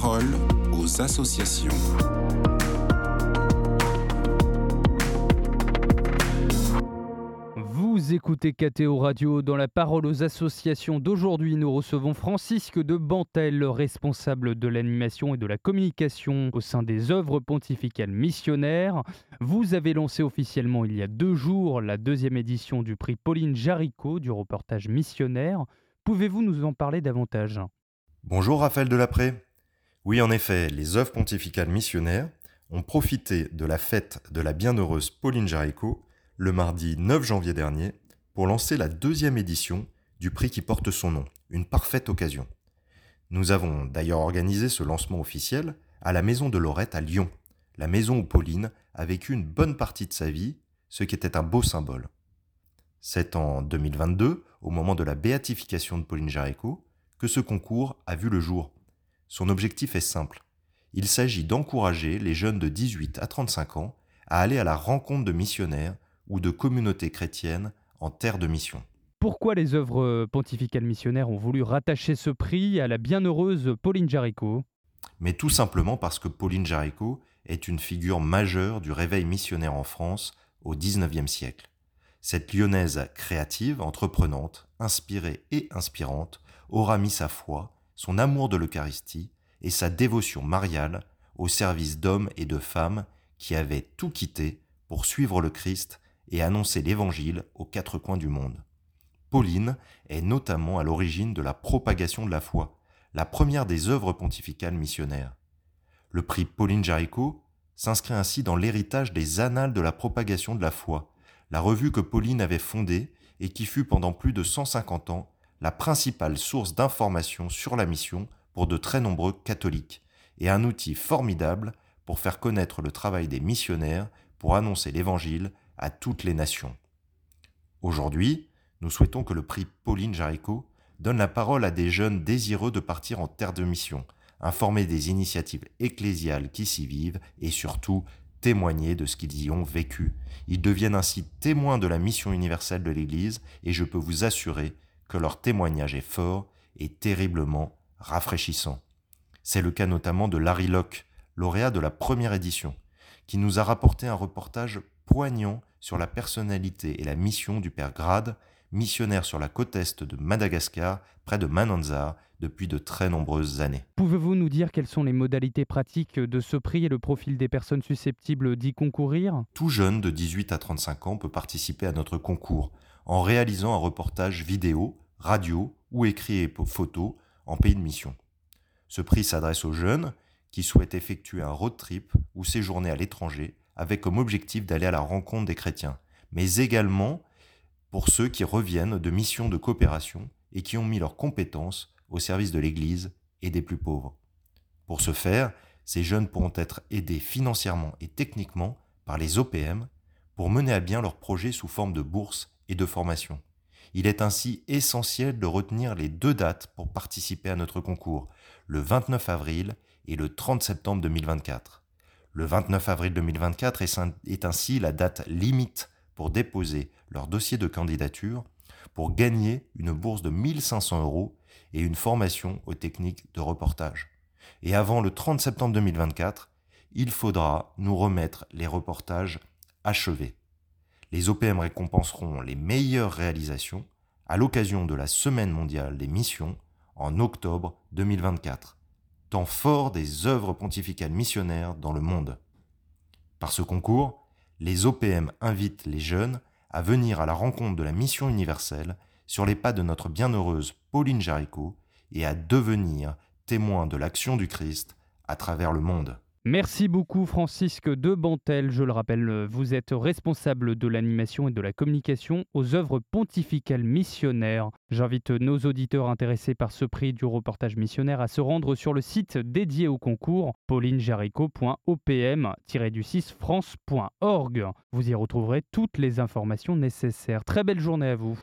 parole aux associations. Vous écoutez KTO Radio dans la parole aux associations d'aujourd'hui. Nous recevons Francisque de Bantel, responsable de l'animation et de la communication au sein des œuvres pontificales missionnaires. Vous avez lancé officiellement il y a deux jours la deuxième édition du prix Pauline Jaricot du reportage missionnaire. Pouvez-vous nous en parler davantage? Bonjour Raphaël Delapré. Oui, en effet, les œuvres pontificales missionnaires ont profité de la fête de la bienheureuse Pauline Jaricot le mardi 9 janvier dernier pour lancer la deuxième édition du prix qui porte son nom, une parfaite occasion. Nous avons d'ailleurs organisé ce lancement officiel à la Maison de Lorette à Lyon, la maison où Pauline a vécu une bonne partie de sa vie, ce qui était un beau symbole. C'est en 2022, au moment de la béatification de Pauline Jaricot, que ce concours a vu le jour. Son objectif est simple. Il s'agit d'encourager les jeunes de 18 à 35 ans à aller à la rencontre de missionnaires ou de communautés chrétiennes en terre de mission. Pourquoi les œuvres pontificales missionnaires ont voulu rattacher ce prix à la bienheureuse Pauline Jaricot Mais tout simplement parce que Pauline Jaricot est une figure majeure du réveil missionnaire en France au XIXe siècle. Cette lyonnaise créative, entreprenante, inspirée et inspirante aura mis sa foi, son amour de l'Eucharistie et sa dévotion mariale au service d'hommes et de femmes qui avaient tout quitté pour suivre le Christ et annoncer l'Évangile aux quatre coins du monde. Pauline est notamment à l'origine de la propagation de la foi, la première des œuvres pontificales missionnaires. Le prix Pauline Jaricot s'inscrit ainsi dans l'héritage des annales de la propagation de la foi, la revue que Pauline avait fondée et qui fut pendant plus de 150 ans la principale source d'information sur la mission pour de très nombreux catholiques, et un outil formidable pour faire connaître le travail des missionnaires pour annoncer l'Évangile à toutes les nations. Aujourd'hui, nous souhaitons que le prix Pauline Jaricot donne la parole à des jeunes désireux de partir en terre de mission, informer des initiatives ecclésiales qui s'y vivent et surtout témoigner de ce qu'ils y ont vécu. Ils deviennent ainsi témoins de la mission universelle de l'Église et je peux vous assurer que leur témoignage est fort et terriblement rafraîchissant. C'est le cas notamment de Larry Locke, lauréat de la première édition, qui nous a rapporté un reportage poignant sur la personnalité et la mission du père Grade, missionnaire sur la côte est de Madagascar, près de Mananzar, depuis de très nombreuses années. Pouvez-vous nous dire quelles sont les modalités pratiques de ce prix et le profil des personnes susceptibles d'y concourir? Tout jeune de 18 à 35 ans peut participer à notre concours en réalisant un reportage vidéo radio ou écrit et photo en pays de mission. Ce prix s'adresse aux jeunes qui souhaitent effectuer un road trip ou séjourner à l'étranger avec comme objectif d'aller à la rencontre des chrétiens, mais également pour ceux qui reviennent de missions de coopération et qui ont mis leurs compétences au service de l'Église et des plus pauvres. Pour ce faire, ces jeunes pourront être aidés financièrement et techniquement par les OPM pour mener à bien leurs projets sous forme de bourse et de formation. Il est ainsi essentiel de retenir les deux dates pour participer à notre concours, le 29 avril et le 30 septembre 2024. Le 29 avril 2024 est ainsi la date limite pour déposer leur dossier de candidature pour gagner une bourse de 1500 euros et une formation aux techniques de reportage. Et avant le 30 septembre 2024, il faudra nous remettre les reportages achevés. Les OPM récompenseront les meilleures réalisations à l'occasion de la Semaine mondiale des missions en octobre 2024, temps fort des œuvres pontificales missionnaires dans le monde. Par ce concours, les OPM invitent les jeunes à venir à la rencontre de la mission universelle sur les pas de notre bienheureuse Pauline Jaricot et à devenir témoins de l'action du Christ à travers le monde. Merci beaucoup Francisque de Bantel. Je le rappelle, vous êtes responsable de l'animation et de la communication aux œuvres pontificales missionnaires. J'invite nos auditeurs intéressés par ce prix du reportage missionnaire à se rendre sur le site dédié au concours paulinejarico.opm-du6france.org. Vous y retrouverez toutes les informations nécessaires. Très belle journée à vous.